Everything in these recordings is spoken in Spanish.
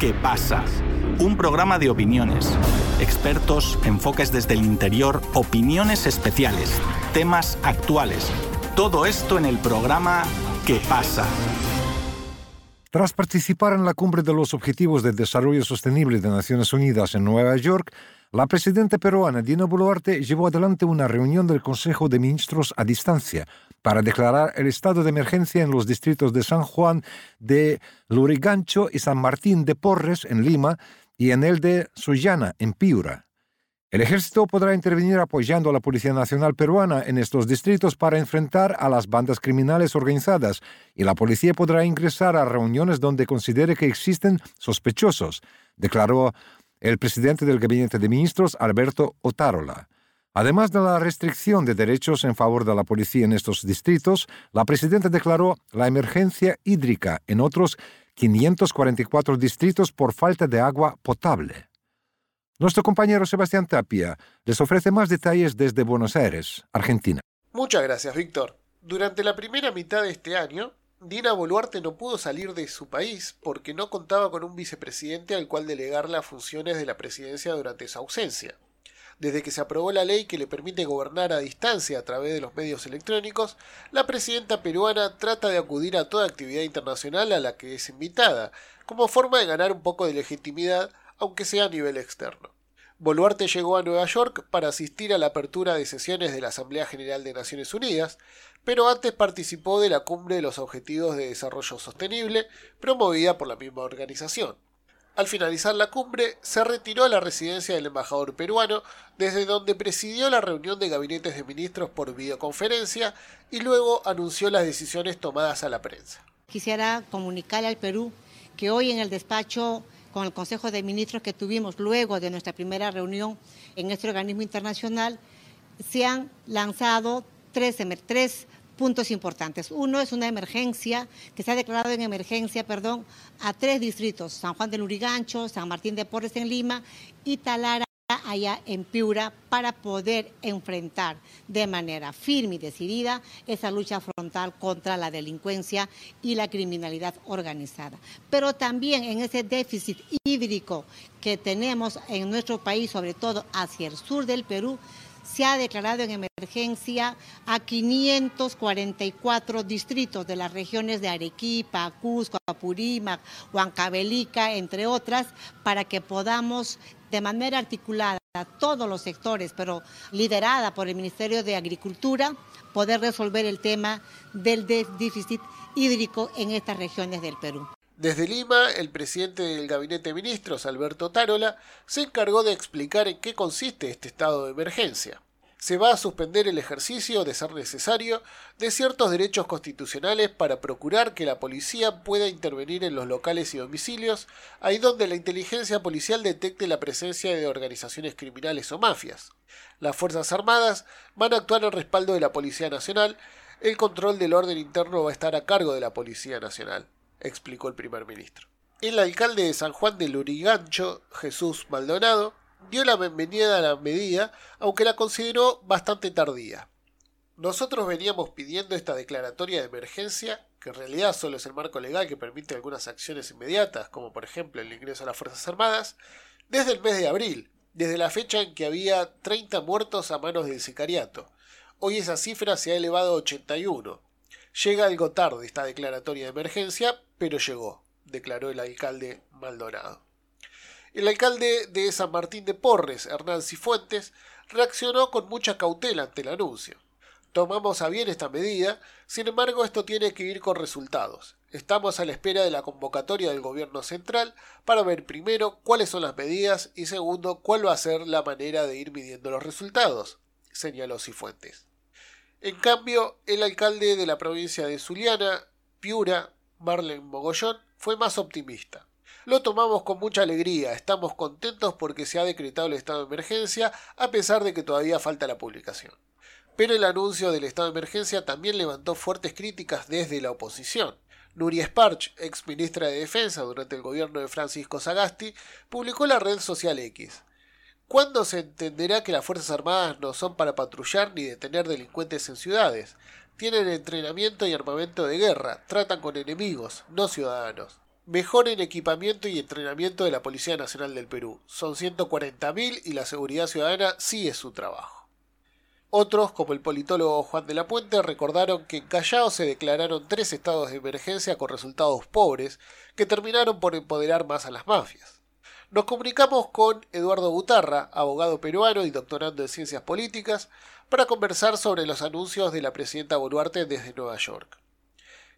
¿Qué pasa? Un programa de opiniones, expertos, enfoques desde el interior, opiniones especiales, temas actuales. Todo esto en el programa ¿Qué pasa? Tras participar en la cumbre de los Objetivos de Desarrollo Sostenible de Naciones Unidas en Nueva York, la presidenta peruana Dina Boluarte llevó adelante una reunión del Consejo de Ministros a distancia para declarar el estado de emergencia en los distritos de San Juan de Lurigancho y San Martín de Porres en Lima y en el de Sullana en Piura. El ejército podrá intervenir apoyando a la Policía Nacional Peruana en estos distritos para enfrentar a las bandas criminales organizadas y la policía podrá ingresar a reuniones donde considere que existen sospechosos, declaró el presidente del Gabinete de Ministros, Alberto Otárola. Además de la restricción de derechos en favor de la policía en estos distritos, la presidenta declaró la emergencia hídrica en otros 544 distritos por falta de agua potable. Nuestro compañero Sebastián Tapia les ofrece más detalles desde Buenos Aires, Argentina. Muchas gracias, Víctor. Durante la primera mitad de este año, Dina Boluarte no pudo salir de su país porque no contaba con un vicepresidente al cual delegar las funciones de la presidencia durante su ausencia. Desde que se aprobó la ley que le permite gobernar a distancia a través de los medios electrónicos, la presidenta peruana trata de acudir a toda actividad internacional a la que es invitada, como forma de ganar un poco de legitimidad, aunque sea a nivel externo. Boluarte llegó a Nueva York para asistir a la apertura de sesiones de la Asamblea General de Naciones Unidas, pero antes participó de la Cumbre de los Objetivos de Desarrollo Sostenible, promovida por la misma organización. Al finalizar la cumbre, se retiró a la residencia del embajador peruano, desde donde presidió la reunión de gabinetes de ministros por videoconferencia y luego anunció las decisiones tomadas a la prensa. Quisiera comunicarle al Perú que hoy en el despacho con el Consejo de Ministros que tuvimos luego de nuestra primera reunión en este organismo internacional, se han lanzado tres, tres puntos importantes. Uno es una emergencia, que se ha declarado en emergencia, perdón, a tres distritos, San Juan de Lurigancho, San Martín de Porres en Lima y Talara allá en Piura para poder enfrentar de manera firme y decidida esa lucha frontal contra la delincuencia y la criminalidad organizada. Pero también en ese déficit hídrico que tenemos en nuestro país, sobre todo hacia el sur del Perú, se ha declarado en emergencia a 544 distritos de las regiones de Arequipa, Cusco, Apurímac, Huancavelica, entre otras, para que podamos de manera articulada a todos los sectores, pero liderada por el Ministerio de Agricultura, poder resolver el tema del déficit hídrico en estas regiones del Perú. Desde Lima, el presidente del Gabinete de Ministros, Alberto Tarola, se encargó de explicar en qué consiste este estado de emergencia. Se va a suspender el ejercicio, de ser necesario, de ciertos derechos constitucionales para procurar que la policía pueda intervenir en los locales y domicilios, ahí donde la inteligencia policial detecte la presencia de organizaciones criminales o mafias. Las Fuerzas Armadas van a actuar en respaldo de la Policía Nacional, el control del orden interno va a estar a cargo de la Policía Nacional explicó el primer ministro. El alcalde de San Juan de Lurigancho, Jesús Maldonado, dio la bienvenida a la medida, aunque la consideró bastante tardía. Nosotros veníamos pidiendo esta declaratoria de emergencia, que en realidad solo es el marco legal que permite algunas acciones inmediatas, como por ejemplo el ingreso a las Fuerzas Armadas, desde el mes de abril, desde la fecha en que había 30 muertos a manos del sicariato. Hoy esa cifra se ha elevado a 81, Llega algo tarde esta declaratoria de emergencia, pero llegó, declaró el alcalde Maldonado. El alcalde de San Martín de Porres, Hernán Cifuentes, reaccionó con mucha cautela ante el anuncio. Tomamos a bien esta medida, sin embargo esto tiene que ir con resultados. Estamos a la espera de la convocatoria del gobierno central para ver primero cuáles son las medidas y segundo cuál va a ser la manera de ir midiendo los resultados, señaló Cifuentes. En cambio, el alcalde de la provincia de Zuliana, Piura, Marlen Mogollón, fue más optimista. Lo tomamos con mucha alegría, estamos contentos porque se ha decretado el estado de emergencia a pesar de que todavía falta la publicación. Pero el anuncio del estado de emergencia también levantó fuertes críticas desde la oposición. Nuria Sparch, ex ministra de Defensa durante el gobierno de Francisco Sagasti, publicó la red social X. ¿Cuándo se entenderá que las Fuerzas Armadas no son para patrullar ni detener delincuentes en ciudades? Tienen entrenamiento y armamento de guerra, tratan con enemigos, no ciudadanos. mejoren equipamiento y entrenamiento de la Policía Nacional del Perú. Son 140.000 y la seguridad ciudadana sí es su trabajo. Otros, como el politólogo Juan de la Puente, recordaron que en Callao se declararon tres estados de emergencia con resultados pobres que terminaron por empoderar más a las mafias. Nos comunicamos con Eduardo Butarra, abogado peruano y doctorando en ciencias políticas, para conversar sobre los anuncios de la presidenta Boluarte desde Nueva York.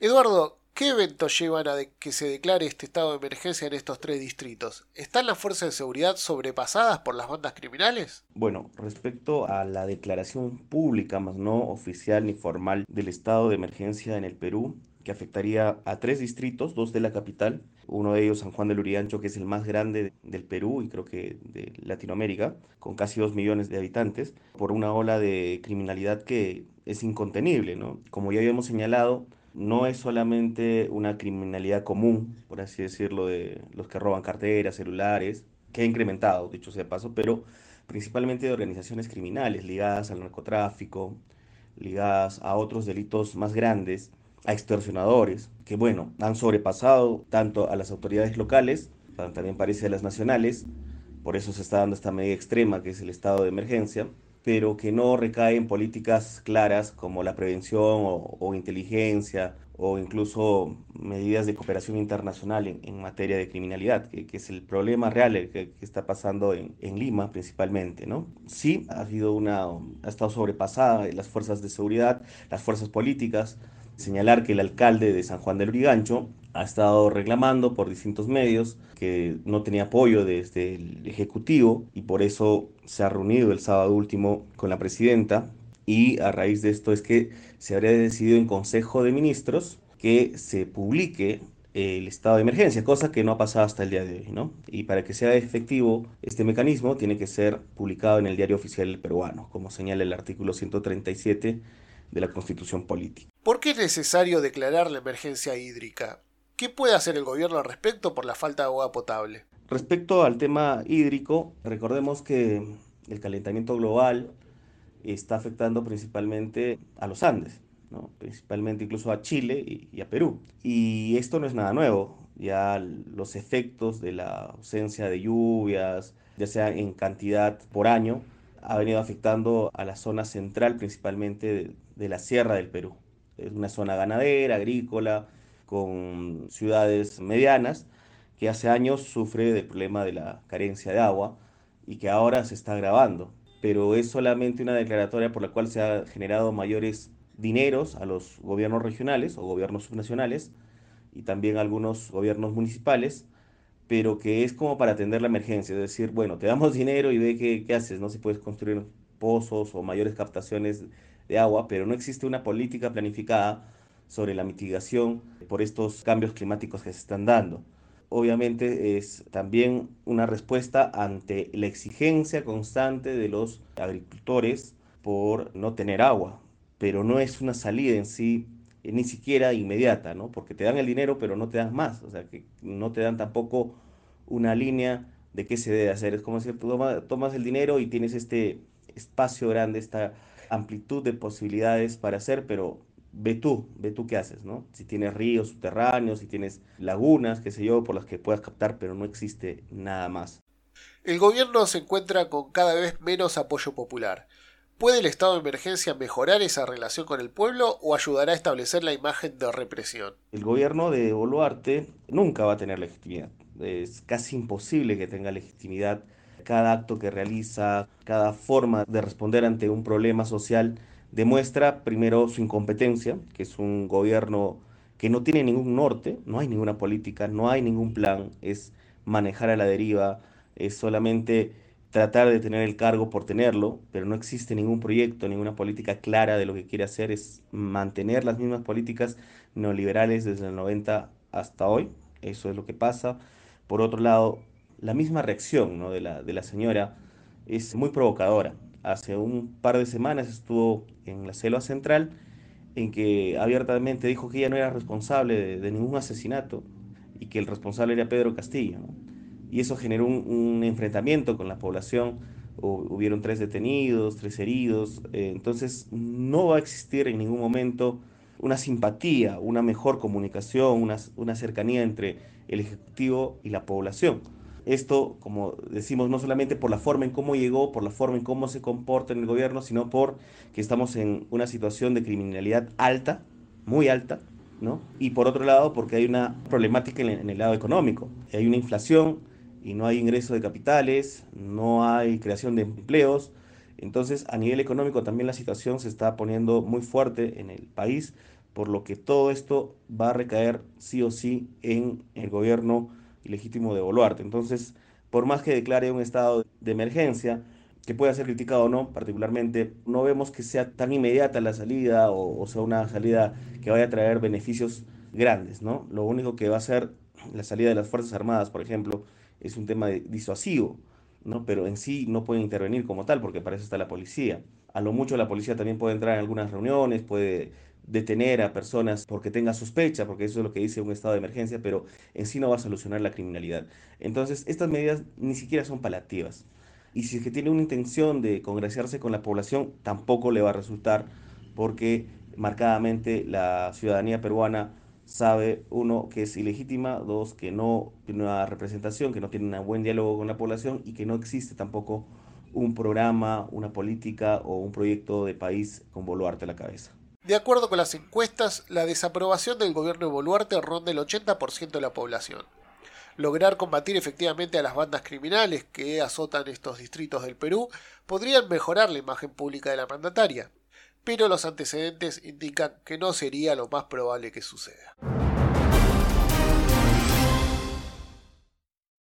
Eduardo, ¿qué eventos llevan a que se declare este estado de emergencia en estos tres distritos? ¿Están las fuerzas de seguridad sobrepasadas por las bandas criminales? Bueno, respecto a la declaración pública, más no oficial ni formal, del estado de emergencia en el Perú, que afectaría a tres distritos, dos de la capital, uno de ellos San Juan del Urigancho, que es el más grande del Perú y creo que de Latinoamérica, con casi dos millones de habitantes, por una ola de criminalidad que es incontenible, ¿no? Como ya habíamos señalado, no es solamente una criminalidad común, por así decirlo, de los que roban carteras, celulares, que ha incrementado, dicho sea paso, pero principalmente de organizaciones criminales ligadas al narcotráfico, ligadas a otros delitos más grandes, a extorsionadores, que bueno, han sobrepasado tanto a las autoridades locales, también parece a las nacionales, por eso se está dando esta medida extrema que es el estado de emergencia, pero que no recae en políticas claras como la prevención o, inteligencia o incluso medidas de cooperación internacional en, materia de criminalidad, que, es el problema real que, está pasando en, en, Lima principalmente, ¿no? Sí, ha habido una, ha estado sobrepasada las fuerzas de seguridad, las fuerzas políticas, señalar que el alcalde de San Juan del Urigancho ha estado reclamando por distintos medios que no tenía apoyo desde el Ejecutivo y por eso se ha reunido el sábado último con la presidenta y a raíz de esto es que se habría decidido en Consejo de Ministros que se publique el estado de emergencia, cosa que no ha pasado hasta el día de hoy, ¿no? Y para que sea efectivo este mecanismo tiene que ser publicado en el diario oficial peruano, como señala el artículo 137 de la Constitución Política. ¿Por qué es necesario declarar la emergencia hídrica? ¿Qué puede hacer el gobierno al respecto por la falta de agua potable? Respecto al tema hídrico, recordemos que el calentamiento global está afectando principalmente a los Andes, ¿no? principalmente incluso a Chile y, y, a Perú. Y esto no es nada nuevo, ya los efectos de la ausencia de lluvias, ya sea en cantidad por año, ha venido afectando a la zona central principalmente de, la sierra del Perú. Es una zona ganadera, agrícola, con ciudades medianas, que hace años sufre del problema de la carencia de agua y que ahora se está agravando. Pero es solamente una declaratoria por la cual se ha generado mayores dineros a los gobiernos regionales o gobiernos subnacionales y también a algunos gobiernos municipales pero que es como para atender la emergencia, es decir, bueno, te damos dinero y ve qué, qué haces, ¿no? Si puedes construir pozos o mayores captaciones de agua, pero no existe una política planificada sobre la mitigación por estos cambios climáticos que se están dando. Obviamente es también una respuesta ante la exigencia constante de los agricultores por no tener agua, pero no es una salida en sí ni siquiera inmediata, ¿no? Porque te dan el dinero, pero no te dan más, o sea, que no te dan tampoco una línea de qué se debe hacer. Es como tú tomas el dinero y tienes este espacio grande, esta amplitud de posibilidades para hacer, pero ve tú, ve tú qué haces, ¿no? Si tienes ríos subterráneos, si tienes lagunas, qué sé yo, por las que puedas captar, pero no existe nada más. El gobierno se encuentra con cada vez menos apoyo popular. ¿Puede el estado de emergencia mejorar esa relación con el pueblo o ayudará a establecer la imagen de represión? El gobierno de Boluarte nunca va a tener legitimidad. Es casi imposible que tenga legitimidad cada acto que realiza, cada forma de responder ante un problema social demuestra primero su incompetencia, que es un gobierno que no tiene ningún norte, no hay ninguna política, no hay ningún plan, es manejar a la deriva, es solamente tratar de tener el cargo por tenerlo, pero no existe ningún proyecto, ninguna política clara de lo que quiere hacer, es mantener las mismas políticas neoliberales desde el 90 hasta hoy, eso es lo que pasa. Por otro lado, la misma reacción ¿no? de, la, de la señora es muy provocadora. Hace un par de semanas estuvo en la selva central en que abiertamente dijo que ella no era responsable de, ningún asesinato y que el responsable era Pedro Castillo. y eso generó un, enfrentamiento con la población. hubieron tres detenidos, tres heridos, eh, entonces no va a existir en ningún momento una simpatía, una mejor comunicación, una cercanía entre el Ejecutivo y la población. Esto, como decimos, no solamente por la forma en cómo llegó, por la forma en cómo se comporta en el gobierno, sino por que estamos en una situación de criminalidad alta, muy alta, ¿no? Y por otro lado, porque hay una problemática en el, lado económico. Hay una inflación y no hay ingreso de capitales, no hay creación de empleos. Entonces, a nivel económico también la situación se está poniendo muy fuerte en el país, por lo que todo esto va a recaer sí o sí en el gobierno ilegítimo de Boluarte. Entonces, por más que declare un estado de emergencia, que pueda ser criticado o no, particularmente, no vemos que sea tan inmediata la salida o, sea una salida que vaya a traer beneficios grandes, ¿no? Lo único que va a ser la salida de las Fuerzas Armadas, por ejemplo, es un tema disuasivo, ¿no? Pero en sí no pueden intervenir como tal, porque para eso está la policía. A lo mucho la policía también puede entrar en algunas reuniones, puede detener a personas porque tenga sospecha, porque eso es lo que dice un estado de emergencia, pero en sí no va a solucionar la criminalidad. Entonces, estas medidas ni siquiera son paliativas. Y si es que tiene una intención de congraciarse con la población, tampoco le va a resultar, porque marcadamente la ciudadanía peruana sabe, uno, que es ilegítima, dos, que no tiene una representación, que no tiene un buen diálogo con la población y que no existe tampoco un programa, una política o un proyecto de país con Boluarte a la cabeza. De acuerdo con las encuestas, la desaprobación del gobierno de Boluarte ronda el 80% de la población. Lograr combatir efectivamente a las bandas criminales que azotan estos distritos del Perú podrían mejorar la imagen pública de la mandataria, pero los antecedentes indican que no sería lo más probable que suceda.